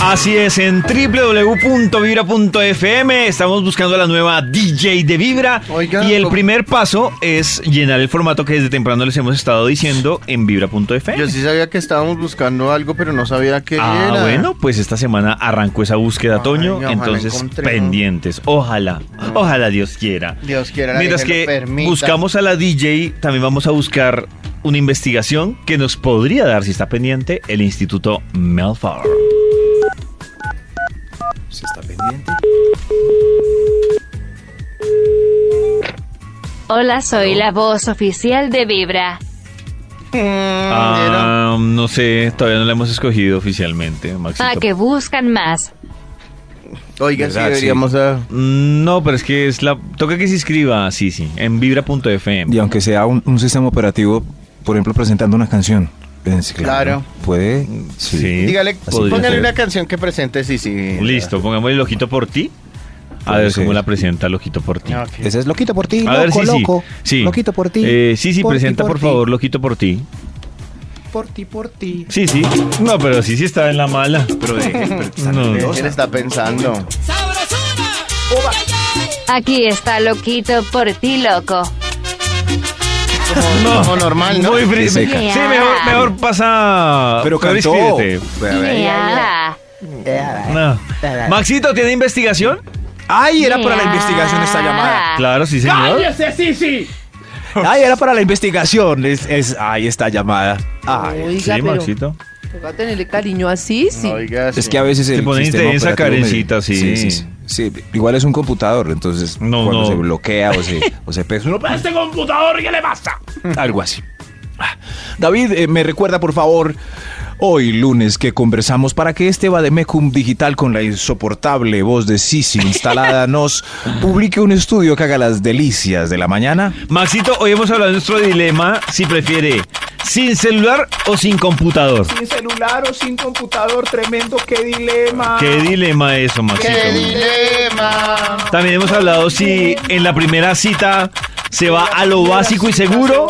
Así es, en www.vibra.fm estamos buscando la nueva DJ de Vibra Oiga, y el primer paso es llenar el formato que desde temprano les hemos estado diciendo en vibra.fm. Yo sí sabía que estábamos buscando algo, pero no sabía qué Ah, era. bueno, pues esta semana arrancó esa búsqueda, Ay, Toño, entonces pendientes, ojalá, ojalá Dios quiera. Dios quiera Mientras que que buscamos a la DJ, también vamos a buscar una investigación que nos podría dar, si está pendiente, el Instituto Melfar. Está pendiente. Hola, soy la voz oficial de Vibra. Mm, Ah, no sé, todavía no la hemos escogido oficialmente, Maxito. Ah, que buscan más. Oiga, sí deberíamos... ah, Mm, No, pero es que es la... Toca que se inscriba, sí, sí, en vibra.fm. Y aunque sea un, un sistema operativo, por ejemplo, presentando una canción. Claro. Puede. Sí. Dígale, póngale ser. una canción que presente, sí, sí. Listo, pongamos el ojito por ti. A ver cómo la presenta el ojito por ti. Ok. Ese es loquito por ti, A loco, ver, sí, sí. loco. sí. Loquito por ti. Eh, sí, sí, Por presenta por, favor, loquito por ti. Por ti, por ti. Sí, sí. No, pero sí, sí está en la mala. Pero deje, No. Él está pensando. Aquí está loquito por ti, loco. Como, como normal, ¿no? Muy Sí, mejor, mejor pasa. Pero cantó. No. Maxito, ¿tiene investigación? Ay, era para la investigación esta llamada. Claro, sí, señor. Ay, era para la investigación. Es, es, ay, esta llamada. Ay. Oiga, Sí, pero Maxito. toca tenerle cariño así, sí. Oiga, Es sí. que a veces el Se pone sistema intensa, operativo me- Karencita, sí. Sí, sí, sí. Igual es un computador, entonces No, cuando no. se bloquea o se, o se pesa uno, este computador, ¿qué le pasa? Algo así. Ah, David, eh, me recuerda por favor hoy lunes que conversamos para que este Bademecum digital con la insoportable voz de Sisi instalada nos publique un estudio que haga las delicias de la mañana. Maxito, hoy hemos hablado de nuestro dilema si prefiere sin celular o sin computador. Sin celular o sin computador, tremendo, qué dilema. ¿Qué dilema eso, Maxito? ¡Qué dilema! También hemos hablado si en la primera cita se va a lo básico y seguro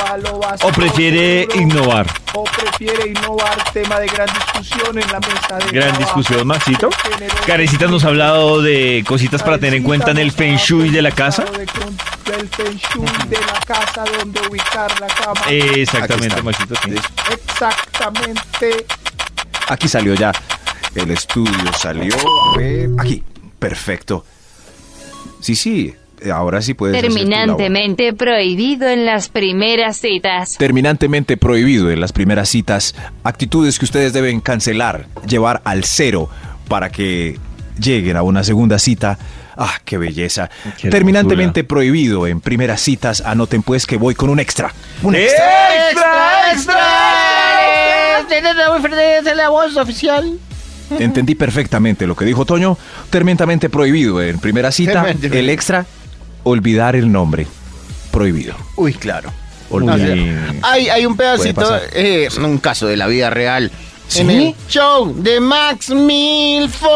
o prefiere innovar. O prefiere innovar, tema de gran discusión en la mesa de Gran discusión, Maxito. Carecita nos ha hablado de cositas para tener en cuenta en el feng shui de la casa. hablado de con- Del feng shui de la casa, donde ubicar la cama. Exactamente, Aquí está. Maxito. sí. Exactamente. Aquí salió ya. El estudio salió. A ver, aquí. Perfecto. Sí, sí. Ahora sí puedes. hacer tu labor. Terminantemente prohibido en las primeras citas. Terminantemente prohibido en las primeras citas. Actitudes que ustedes deben cancelar, llevar al cero para que lleguen a una segunda cita. Ah, qué belleza. Qué Terminantemente prohibido en primeras citas. Anoten pues que voy con un extra. Un extra. ¡Extra, extra! La voz oficial. Entendí perfectamente lo que dijo Toño. Terminantemente prohibido en primera cita. El extra, olvidar el nombre. Prohibido. Uy, claro. Olvidar. Hay, hay un pedacito, eh, un caso de la vida real. ¿Sí? En el show de Max Milford.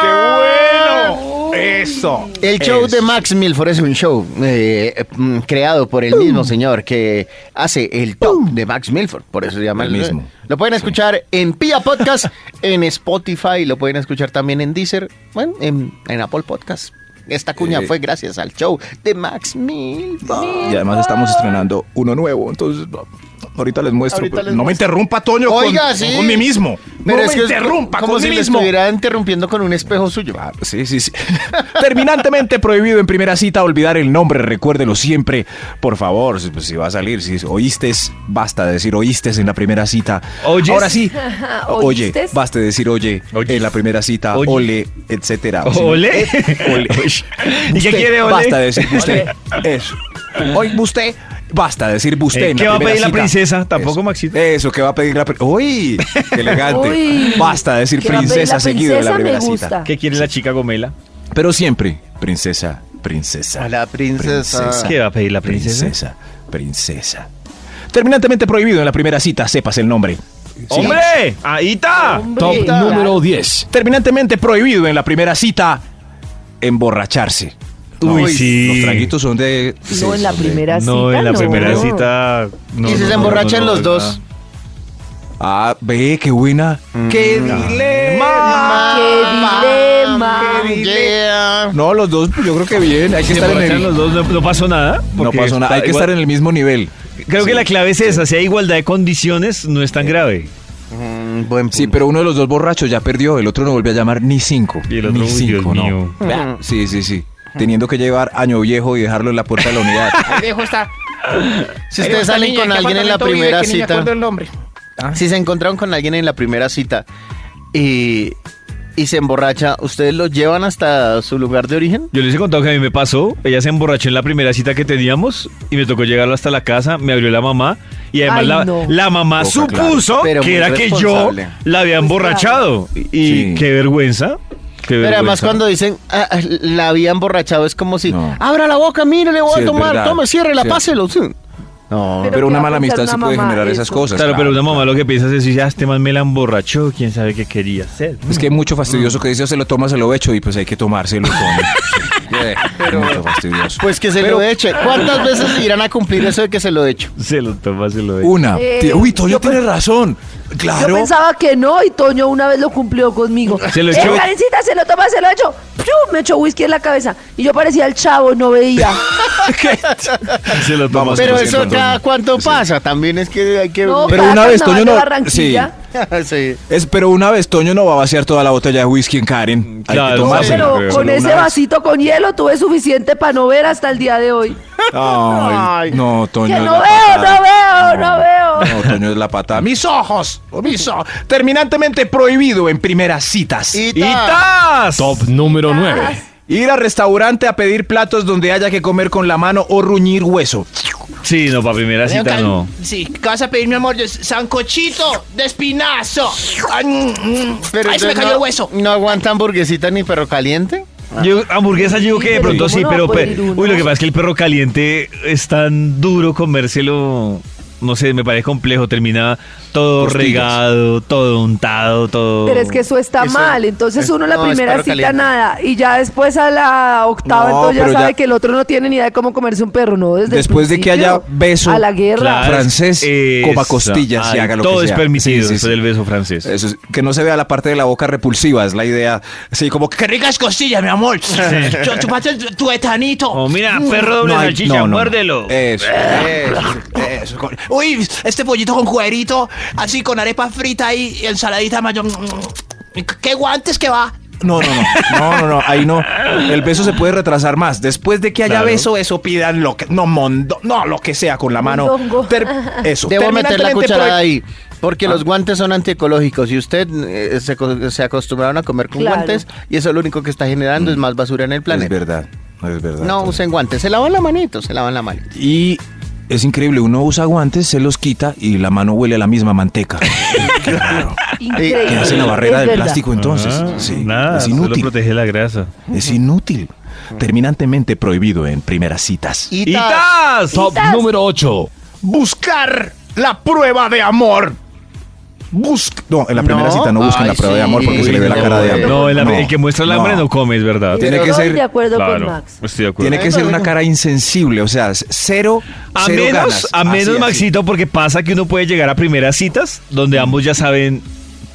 ¡Qué bueno! Eso. El show Eso. de Max Milford es un show eh, mm, creado por el mismo señor que hace el top de Max Milford. Por eso se llama El mismo. Lo pueden escuchar en Pia Podcast, en Spotify, lo pueden escuchar también en Deezer, bueno, en, en Apple Podcast. Esta cuña Eh. fue gracias al show de Max Milford. Y además estamos estrenando uno nuevo, entonces ahorita les muestro. Ahorita pero les no me interrumpa, Toño, con- Oiga, con, sí. mí mismo. Pero no es me que interrumpa como con si mí mismo. estuviera interrumpiendo con un espejo suyo. Ah, Sí, sí, sí. Terminantemente prohibido en primera cita olvidar el nombre, recuérdelo siempre. Por favor, si, pues, si va a salir, si oíste, basta de decir oíste en la primera cita. ¿Oyes? Ahora sí. Oye, basta de decir oye, en la primera cita, Oye. ole, etcétera. ¿Ole? ole. ¿Y qué quiere ole? Basta de decir usted. Eso. Oye, usted. Basta de decir usted. Eh, ¿qué va a pedir la princesa? ¿Tampoco, Eso. Maxito? Eso, ¿qué va a pedir la princesa? ¡Uy! ¡Qué elegante! Uy. Basta de decir ¿Qué va a pedir princesa seguido de la primera Me cita. ¿Qué quiere la chica Gomela? Pero siempre, princesa, princesa. A la princesa. ¿Qué va a pedir la princesa? Princesa, princesa. Terminantemente prohibido en la primera cita, sepas el nombre. ¡Hombre! ¡Ahí está! Top número 10. Terminantemente prohibido en la primera cita, emborracharse. Uy, Uy, sí. Los traguitos son de. sí, No, en la primera cita. No, en la primera cita. no, y si se emborrachan no, no, los no, dos. Ah, ve, qué buena. ¡Qué dilema! ¡Qué dilema! Yeah. No, los dos, pues, yo creo que bien. Hay que Se estar en el. los dos, no, no pasó nada. No pasó nada. Hay que igual- estar en el mismo nivel. Creo que la clave es esa, si hay igualdad de condiciones, no es tan grave. Mm, buen Sí, pero uno de los dos borrachos ya perdió. El otro no volvió a llamar ni cinco. Y el otro, ni uy, cinco, Dios no. mío. Sí, sí, sí. Teniendo que llevar año viejo y dejarlo en la puerta de la unidad. Ahí dejo esta. Si ustedes salen con alguien en la primera me cita, acuerdo el nombre. si se encontraron con alguien en la primera cita y, y se emborracha, ¿ustedes lo llevan hasta su lugar de origen? Yo les he contado que a mí me pasó. Ella se emborrachó en la primera cita que teníamos y me tocó llegarlo hasta la casa. Me abrió la mamá y además Ay, la, no. la mamá Poca supuso que era que yo la había emborrachado. Y Sí. qué vergüenza. Qué Pero además cuando dicen ah, ah, la había emborrachado es como si No. abra la boca, mire, le voy Sí, a es tomar, tome, ciérrela, Sí. páselo. sí. No. Pero Pero ¿qué una mala amistad sí una puede generar eso? esas cosas. Claro, pero una mamá lo que piensa es decir, ya este man me la emborrachó, quién sabe qué quería hacer. Es que hay mucho fastidioso que dice, o se lo toma, se lo echo, y pues hay que tomárselo con... Sí. Eh, mucho fastidioso. Pues que se Pero- lo eche. ¿Cuántas veces irán a cumplir eso de que se lo eche? Se lo toma, se lo ve. Una. Eh, Uy, Toño yo tiene razón. Claro. Yo pensaba que no y Toño una vez lo cumplió conmigo. Se lo Eh, echó. Karencita, se lo toma, se lo echo. ¡Piu! Me echó whisky en la cabeza. Y yo parecía el chavo, no veía. Se lo toma. Pero eso Antonio. cuánto pasa, también es que hay que... No, Pero una vez, Toño, no- sí. Es, pero una vez Toño no va a vaciar toda la botella de whisky en Karen. Hay Claro, que no. Pero creo. con ese vasito con hielo tuve suficiente para no ver hasta el día de hoy. Ay, no, Toño. Que no veo, patada. no veo, no veo. No, Toño es la patada. Mis ojos, Terminantemente prohibido en primeras citas. Y ¡Y ta- tas! Top número 9. Ir al restaurante a pedir platos donde haya que comer con la mano o ruñir hueso. Sí, no, para primera cita no. Sí, ¿qué vas a pedir, mi amor? Sancochito de espinazo. Ay, mm, mm. Pero Ay, se me entonces cayó no, el hueso. ¿No aguanta hamburguesita ni perro caliente? Yo, hamburguesa yo digo que de pero pronto ¿cómo sí, no va pero a pe- pedir uno? uy, lo que pasa es que el perro caliente es tan duro comérselo, no sé, me parece complejo, termina todo Costillas. regado, todo untado, todo. Pero es que eso está Eso- mal. Entonces es- uno la no, es primera cita caliente. nada. Y ya después a la octava, No, entonces ya sabe ya- que el otro no tiene ni idea de cómo comerse un perro, ¿no? Desde el Después de que haya beso, A la guerra. Claro, francés, es- coma costillas y haga lo todo que es sea. permitido Sí, sí, después sí. del beso francés. Eso es- que no se vea la parte de la boca repulsiva, es la idea. Sí, como que Qué ricas costillas, mi amor. Ch- Chupate tu- etanito. Oh, mira, perro doble No salchicha, no, no, no. muérdelo. Eso, eso, eso. Uy, este pollito con cuerito, así con arepa frita y y ensaladita mayo. ¿Qué guantes que va? No, no, no, no, no, no, ahí no. El beso se puede retrasar más. Después de que haya Claro. beso, eso pidan lo que, no, mondo, no, lo que sea con la mano. Ter- eso. Debo meter la cucharada prohi- ahí. Porque los guantes son antiecológicos y usted eh, se, se acostumbraron a comer con Claro. guantes y eso lo único que está generando es más basura en el Es planeta. verdad, es verdad. No usen guantes, se lavan la manito, se lavan la manito. Y es increíble, uno usa guantes, se los quita y la mano huele a la misma manteca. Qué raro. Increíble. ¿Qué hace la barrera Es del verdad. plástico entonces? Ah, sí, nada, es solo inútil. protege la grasa. Es inútil. Terminantemente prohibido en primeras citas. Y ¡Y ta- tas! Top número 8. Buscar la prueba de amor. Busc no, en la primera No. cita no busquen Ay, la prueba de amor porque sí, se le ve la cara de hambre. No, el, el que muestra el hambre no, come, es verdad. Tiene que Estoy ser- de acuerdo Claro, con Max. estoy de acuerdo. Tiene que ser una cara insensible, o sea, cero, A cero menos, ganas. a menos así. Maxito, porque pasa que uno puede llegar a primeras citas donde ambos ya saben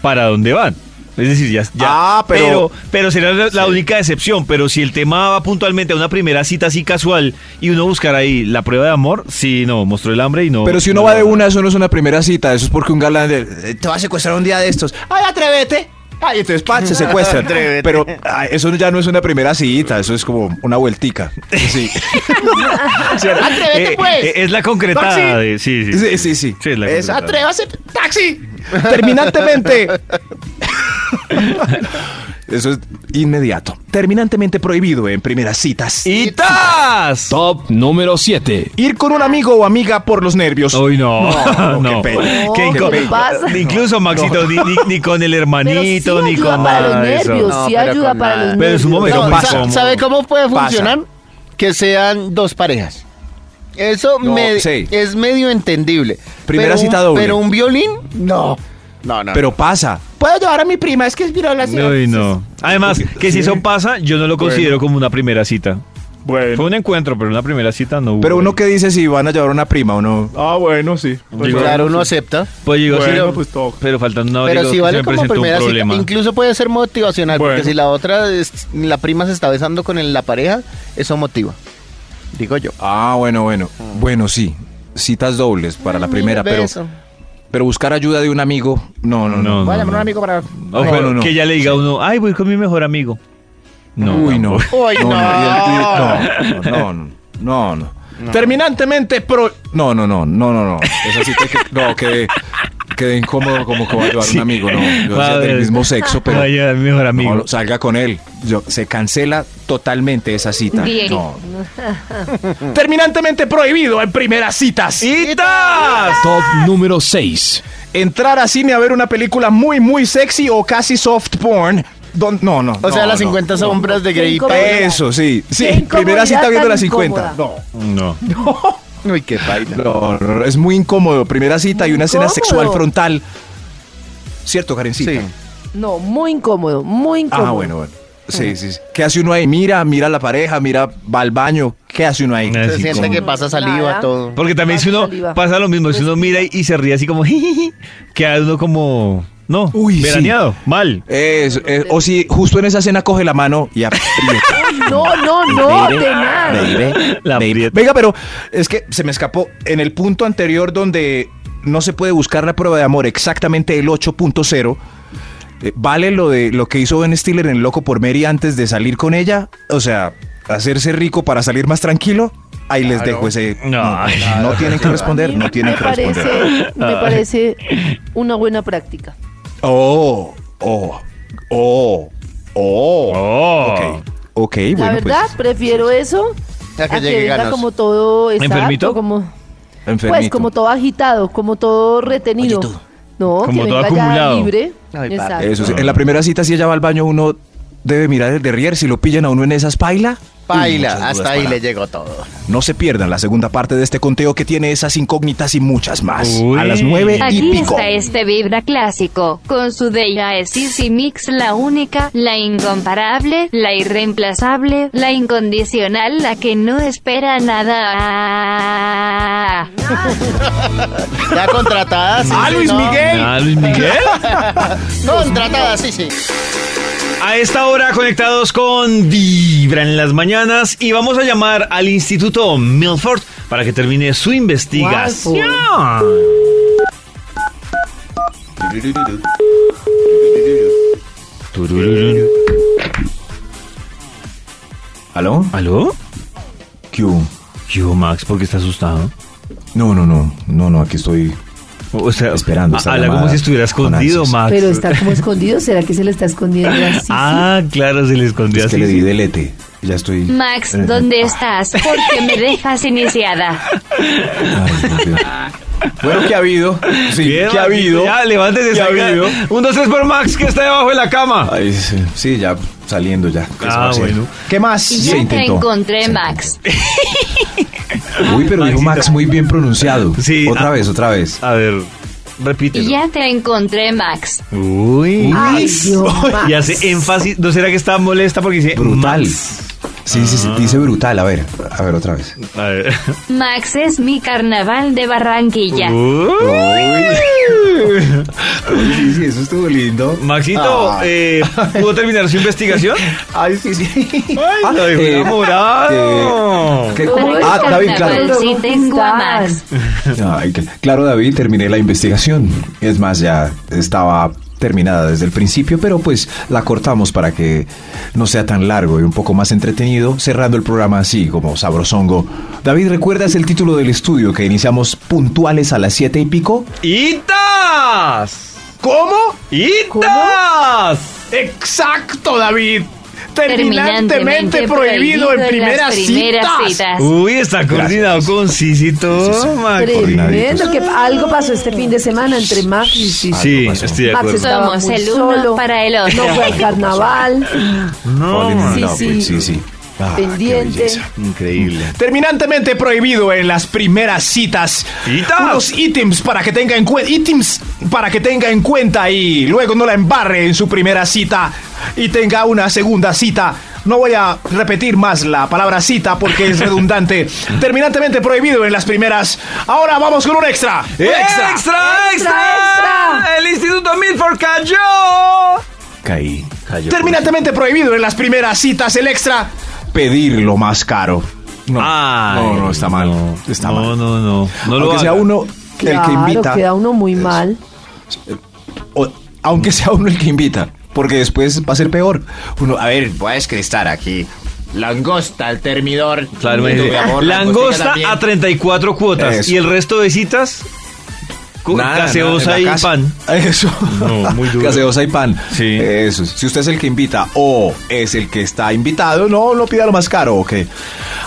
para dónde van. Es decir, ya. ya- Ah, pero- pero. será la, la única excepción. Pero si el tema va puntualmente a una primera cita así casual y uno buscar ahí la prueba de amor, sí, no, mostró el hambre y no. Pero si uno va de una, eso no es una primera cita, eso es porque un galán de, eh, te va a secuestrar un día de estos. ¡Ay, atrévete! Ay, entonces pa, se secuestran. Pero ay, eso ya no es una primera cita, eso es como una vueltica. Sí. ¡Atrévete, Eh, pues! eh, es la concretada de. Sí, sí. Sí, sí, sí. Sí, es la Es. ¡Atrévase, taxi! Terminantemente. Eso es inmediato. Terminantemente prohibido en primeras citas. ¡Y tas! Top número 7. Ir con un amigo o amiga por los nervios. Uy, no, No, no. qué pena. No, Que ¿qué le pasa? Incluso, Maxito, ni, ni- ni con el Pero sí hermanito, ni ayuda con para nada los nervios, No, sí pero ayuda para nada. los Pero es un nervios. momento No, más sa- cómodo. ¿Sabe cómo puede Pasa. funcionar? Que sean dos parejas. Eso No, me- sí. es medio entendible. Primera Pero un- cita doble. Pero un violín, no. No, no. Pero pasa. ¿Puedo llevar a mi prima? Es que es virola. Uy, no. Además, que si eso pasa, yo no lo considero como una primera cita. Fue Bueno. un encuentro, pero una primera cita no hubo. Pero uno que dice si van a llevar una prima o no. Ah, bueno, sí. Pues claro, uno acepta. Pues digo, sí, Bueno, pues toca. pero faltando una hora Pero digo, si vale como presentó un primera cita, problema. incluso puede ser motivacional, porque si la otra, es- la prima se está besando con el- la pareja, eso motiva. Digo yo. Ah, bueno, bueno. Bueno, sí. Citas dobles para la primera, pero, Beso. Pero buscar ayuda de un amigo. No, no, no. No, Voy a no, llamar a un amigo para... O No, pero no, no. que ella le diga a uno, ay, voy con mi mejor amigo. No, Uy, no. Uy, no, no. no, no, no, no, no, no. Terminantemente pro... No, no, no, no, no, no. Esa cita que... No, quedé, quedé incómodo como que va a llevar Sí. un amigo, no. Yo decía del mismo sexo, pero... Vaya, mi mejor amigo. No, salga con él. Yo, se cancela totalmente esa cita. Bien. No. Terminantemente prohibido en primeras citas. ¡Citas! Top número 6. Entrar a cine a ver una película muy, muy sexy o casi soft porn. Don- no, no. O sea, no, las no. 50 sombras de Grey. Eso, sí. Sí, primera cita viendo las 50. incómoda. No. No. Uy, qué baila. No, no, no, es muy incómodo. Primera cita y Muy una escena incómodo. sexual frontal. ¿Cierto, Karencita? Sí. No, muy incómodo, muy incómodo. Ah, bueno, bueno. Sí, sí, sí. ¿Qué hace uno ahí? Mira, mira a la pareja, mira, va al baño. ¿Qué hace uno ahí? Eh, Se siente como- que pasa saliva, Nada. todo. Porque también si uno Saliva. pasa lo mismo, si uno mira y, y se ríe así como jijiji, queda uno como no, Uy, sí. veraneado, mal. Es- o si justo en esa escena coge la mano y aprieta. No, no, no, Baby, de nada. baby, La baby. aprieta. Venga, pero es que se me escapó. En el punto anterior donde no se puede buscar la prueba de amor, exactamente el 8.0, eh, ¿vale lo de lo que hizo Ben Stiller en Loco por Mary antes de salir con ella? O sea, hacerse rico para salir más tranquilo. Ahí les dejo ese. No, No, tienen que responder, no tienen que responder. me parece una buena práctica. Oh, oh, oh, oh. Oh. Ok, ok, La bueno, verdad, pues. prefiero eso A que a llegue que venga ganas. como todo exacto, ¿Enfermito? como enfermito. pues como todo agitado, como todo retenido. Oye. No, Como que todo venga ya acumulado. libre. Ay, Exacto. Eso sí, en la primera cita, si ella va al baño, uno debe mirar el derrier. Si lo pillan a uno en esas paila. Dudas hasta ahí le llegó todo. No se pierdan la segunda parte de este conteo que tiene esas incógnitas y muchas más. Uy. A las nueve y Aquí pico. está este Vibra clásico, con su Easy Mix, la única, la incomparable, la irreemplazable, la incondicional, la que no espera nada. Ya contratada, sí. ¡Ah, sí, Luis no. Miguel! Ah, Luis Miguel. Contratada, sí, sí. A esta hora conectados con Vibra en las mañanas y vamos a llamar al Instituto Milford para que termine su investigación. ¿Aló? ¿Aló? ¿Qué hubo? Yo, Max, ¿por qué está asustado? No, no, no. No, no, aquí estoy. O sea, Esperando habla como si estuviera con escondido. Max. Pero está como escondido, ¿será que se le está escondiendo así? Ah, claro, se le escondió Es que así. le di delete. Ya estoy. Max, Eh, ¿dónde ah, estás? ¿Por qué me dejas iniciada? ay. Bueno, ¿qué ha habido? Sí, Bien, ¿qué ha habido? Ya, levántese. ¿Qué ha habido? Un, dos, tres por Max, que está debajo de la cama. Ay, sí, sí, ya saliendo ya. ¿Qué se Ah, bueno. ¿Qué más? Y Se ya te intentó. encontré, Se Max. Uy, pero dijo. Max muy bien pronunciado. Sí, Otra ah. vez, otra vez. A ver, repítelo. Ya te encontré, Max. Uy. Ay, Dios, Y Max. hace énfasis. ¿No será que está molesta porque dice Brutal. Max? Sí, sí, sí, dice brutal. A ver, a ver otra vez. A ver. Max es mi carnaval de Barranquilla. Uy. Sí, sí, eso estuvo lindo. Maxito, Ah. eh, ¿pudo terminar su investigación? Ay, sí, sí. Ay, lo dejó eh, enamorado. ¿Qué- ¿Cómo Pero Ah, David, claro. sí tengo a Max. Ay, claro, David, terminé la investigación. Es más, ya estaba terminada desde el principio, pero pues la cortamos para que no sea tan largo y un poco más entretenido, cerrando el programa así como sabrosongo. David, ¿recuerdas el título del estudio que iniciamos puntuales a las siete y pico? ¡Itas! ¿Cómo? ¡Itas! Exacto, David. Terminantemente prohibido en primeras citas. Uy, está coordinado con Max. Tremendo, que algo pasó este fin de semana entre Max y sí. Sí, estoy de Max acuerdo. estaba Somos muy el uno solo, para el otro. No fue al carnaval, No, in sí, love sí. with Sisi. Ah, pendiente. increíble. Terminantemente prohibido en las primeras citas. Citas. Unos ítems para que tenga en cuenta. Ítems para que tenga en cuenta y luego no la embarre en su primera cita y tenga una segunda cita no voy a repetir más la palabra cita porque es redundante. Terminantemente prohibido en las primeras. Ahora vamos con un extra. Un ¡Extra, extra! extra! El Instituto Milford cayó. Caí. Cayó. Terminantemente prohibido en las primeras citas el extra. Pedir lo más caro. No, Ay, no, no, está mal. no. Está no, mal. No, no, no. Aunque sea haga. uno el que Claro, invita. queda uno muy mal. o- aunque sea uno el que invita. Porque después va a ser peor. Uno, a ver, Puedes que estar aquí. Langosta, el termidor. Claro, Tu imagínate. amor, Langosta a 34 cuotas. Eso. Y el resto de citas, Nada, gaseosa nada, y casa. pan. Eso. No, muy duro. Gaseosa y pan. Sí. Eso. Si usted es el que invita o es el que está invitado, no, no pida lo más caro, ok.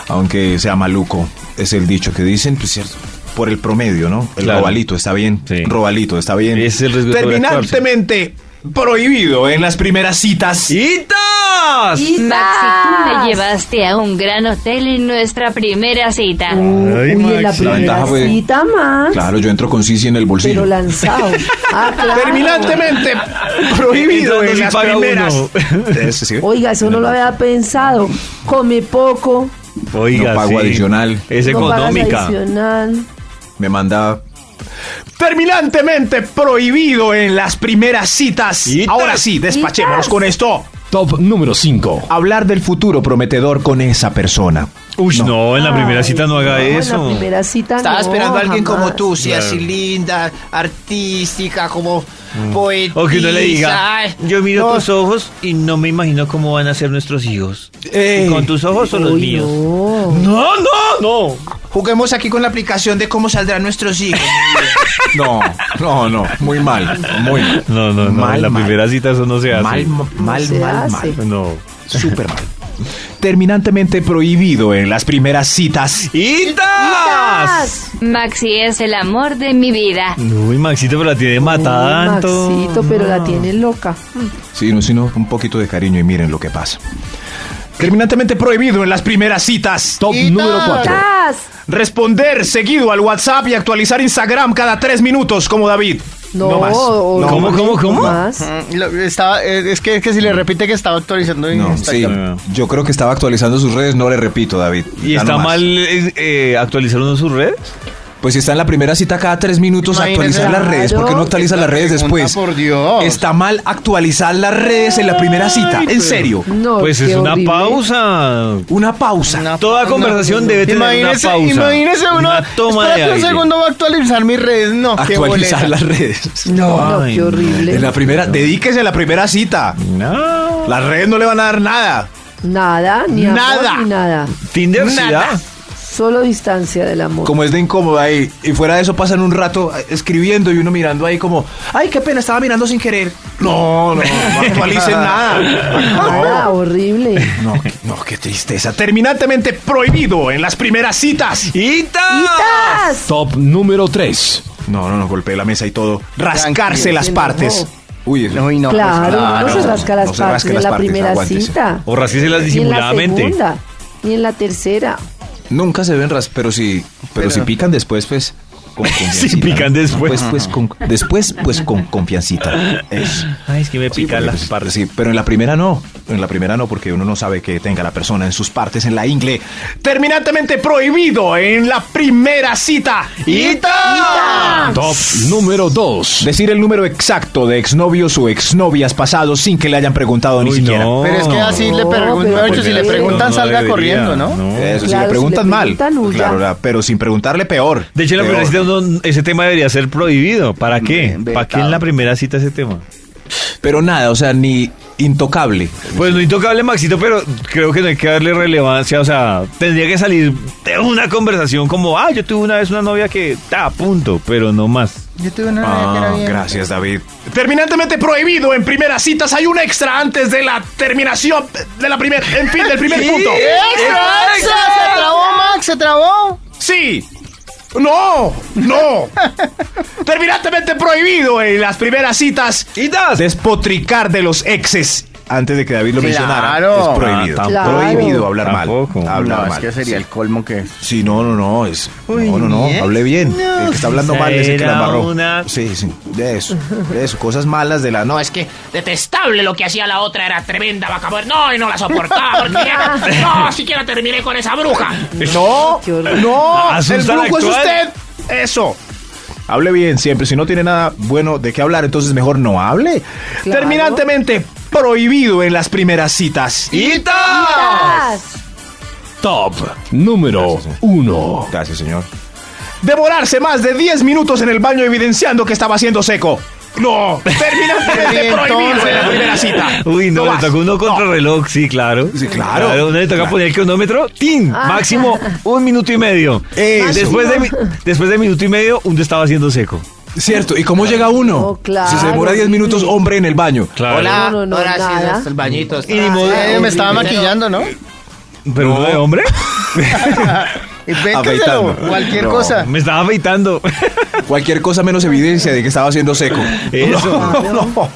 Aunque sea maluco, es el dicho que dicen, pues cierto. Por el promedio, ¿no? El Claro. robalito está bien. Sí. Robalito está bien. Es el Terminantemente prohibido en las primeras citas. ¡Citas! Maxi, tú me llevaste a un gran hotel en nuestra primera cita. Ay, Uy, en la Maxi. La ventaja primera fue- cita más. Claro, yo entro con Sisi en el bolsillo. Pero lanzado. Ah, claro. Terminantemente prohibido Entrando en si las paga primeras. uno. Ese sí. Oiga, eso no lo había pensado. Come poco, Oiga, No pago sí. adicional. Es no pagas económica. adicional. Me manda. Terminantemente prohibido en las primeras citas. Citas. Ahora sí, despachémonos Citas. con esto. Top número 5. Hablar del futuro prometedor con esa persona. Uy, no, en la primera Ay, cita no haga En eso. la primera cita Estaba no, esperando a alguien como jamás. tú, sí, Claro. así linda, artística, como poetisa. O que uno le diga, Ay, yo miro no, tus ojos y no me imagino cómo van a ser nuestros hijos. Ey. ¿Y con tus ojos o los Uy, míos? no. No, no, no. Juguemos aquí con la aplicación de cómo saldrán nuestros hijos. No, no, no. Muy mal. Muy mal. No, no, no. Mal, en la mal. primera cita eso no se hace. Mal, mal, mal, mal. No. Súper mal. Terminantemente prohibido en las primeras citas. ¡Citas! Maxi es el amor de mi vida. Uy, Maxito, pero la tiene matada. Tanto. Maxito, pero la tiene loca. Sí, no, sino un poquito de cariño y miren lo que pasa. Terminantemente prohibido en las primeras citas. Top número 4. ¡Tas! Responder seguido al WhatsApp y actualizar Instagram cada tres minutos como David. No, más. No ¿Cómo, no cómo, cómo? más. Mm, Estaba, eh, es, que, es que si le repite que estaba actualizando en No, sí. Instagram. Yo creo que estaba actualizando sus redes, no le repito, David. ¿Y está no más. mal eh, eh, actualizar uno sus redes? Pues si está en la primera cita cada tres minutos, Imagínese. actualizar las redes. ¿Por qué no actualiza las redes después? por Dios. Está mal actualizar las redes en la primera cita. En serio. No, Pues es una horrible. pausa. Una pausa. Una Toda conversación una- debe tener imagínese, una pausa. Imagínese uno. Una toma de espérate un aire. segundo, voy a actualizar mis redes. No, Actualizar las redes. No, Ay, qué horrible. En la primera, dedíquese a la primera cita. No. Las redes no le van a dar nada. Nada, ni amor, Nada. ni nada. Tinder sí Nada. Solo distancia del amor. Como es de incómodo ahí. Y fuera de eso pasan un rato eh, escribiendo y uno mirando ahí como, ay, qué pena, estaba mirando sin querer. No, no, no actualicen nada. Nada, horrible. No, no, qué tristeza. Terminantemente prohibido en las primeras citas. ¡Quitas! Top número 3. No, no, no, golpeé la mesa y todo. Rascarse Tranquilo, las partes. Uy, eso. Uy, no, pues, claro, claro. no se rasca las no partes en las la partes, primera aguántese. cita. O rasquíselas Ni en la disimuladamente. segunda, ni en la tercera. Nunca se ven ras, pero si, pero, Pero- si pican después, pues con confiancita. Si pican después. Pues, pues, con, después, pues con confiancita. Eso. Ay, es que me Sí, pican porque, las pues, partes. sí, pero en la primera no. En la primera no, porque uno no sabe que tenga la persona en sus partes en la ingle. Terminantemente prohibido en la primera cita. Top número 2. Decir el número exacto de exnovios o exnovias pasados sin que le hayan preguntado ni siquiera. no. Pero es que así le preguntan, dicho, si le preguntan, No, salga debería, corriendo, ¿no? Eso, si le si le preguntan mal. preguntan. Claro, la- pero sin preguntarle peor. De hecho, la primera cita ese tema debería ser prohibido. ¿Para qué? ¿Para qué en la primera cita ese tema? Pero nada, o sea, ni intocable. Pues no intocable, Maxito, pero creo que no hay que darle relevancia. O sea, tendría que salir de una conversación como, ah, yo tuve una vez una novia que está a punto, pero no más. Yo tuve una novia que era Ah, bien. gracias, David. Terminantemente prohibido en primeras citas. Hay un extra antes de la terminación de la primera, en fin, del primer punto. ¡Extra, extra! ¡Se trabó, Max! ¡Se trabó! Sí. No, no. Terminantemente prohibido en las primeras citas. ¡Citas! Despotricar de los exes antes de que David lo mencionara, Claro. es prohibido. Ah, tampoco. Prohibido hablar Tampoco. mal. Hablar No, es mal. que sería el colmo que... Sí, no, no, no, es. Uy, no, no, no, ¿eh? hable bien. el que está hablando mal es el que la era embarró. una- Sí, sí, de eso, de eso, cosas malas de la. No, No, es que detestable lo que hacía la otra, era tremenda vaca muerta. No, y no la soportaba, porque ya- no, siquiera terminé con esa bruja. No, Qué horror. no, el Asustan brujo es actual. usted. Eso. Hable bien siempre. Si no tiene nada bueno de qué hablar, entonces mejor no hable. Claro. Terminantemente prohibido en las primeras citas. ¡Citas! Top número 1. Gracias, señor. Demorarse más de 10 minutos en el baño evidenciando que estaba haciendo seco. No, prohibido en la primera cita. Uy, no, le tocó uno contra reloj, sí, claro. Sí, claro. uno le toca Claro. poner el cronómetro, ¡tin! Máximo un minuto y medio. Eso. Después de, mi- después de minuto y medio, uno estaba haciendo seco. Cierto, ¿y cómo llega uno? Oh, claro. Si se demora 10 minutos, hombre en el baño. Claro. Hola, No, no, no, ahora sí, hasta el bañito. está- Y ni modo- Eh, me estaba maquillando, ¿no? ¿Pero uno de hombre? Afeitando. cualquier No. cosa. Me estaba afeitando. Cualquier cosa menos evidencia de que estaba haciendo seco. Eso. No, no.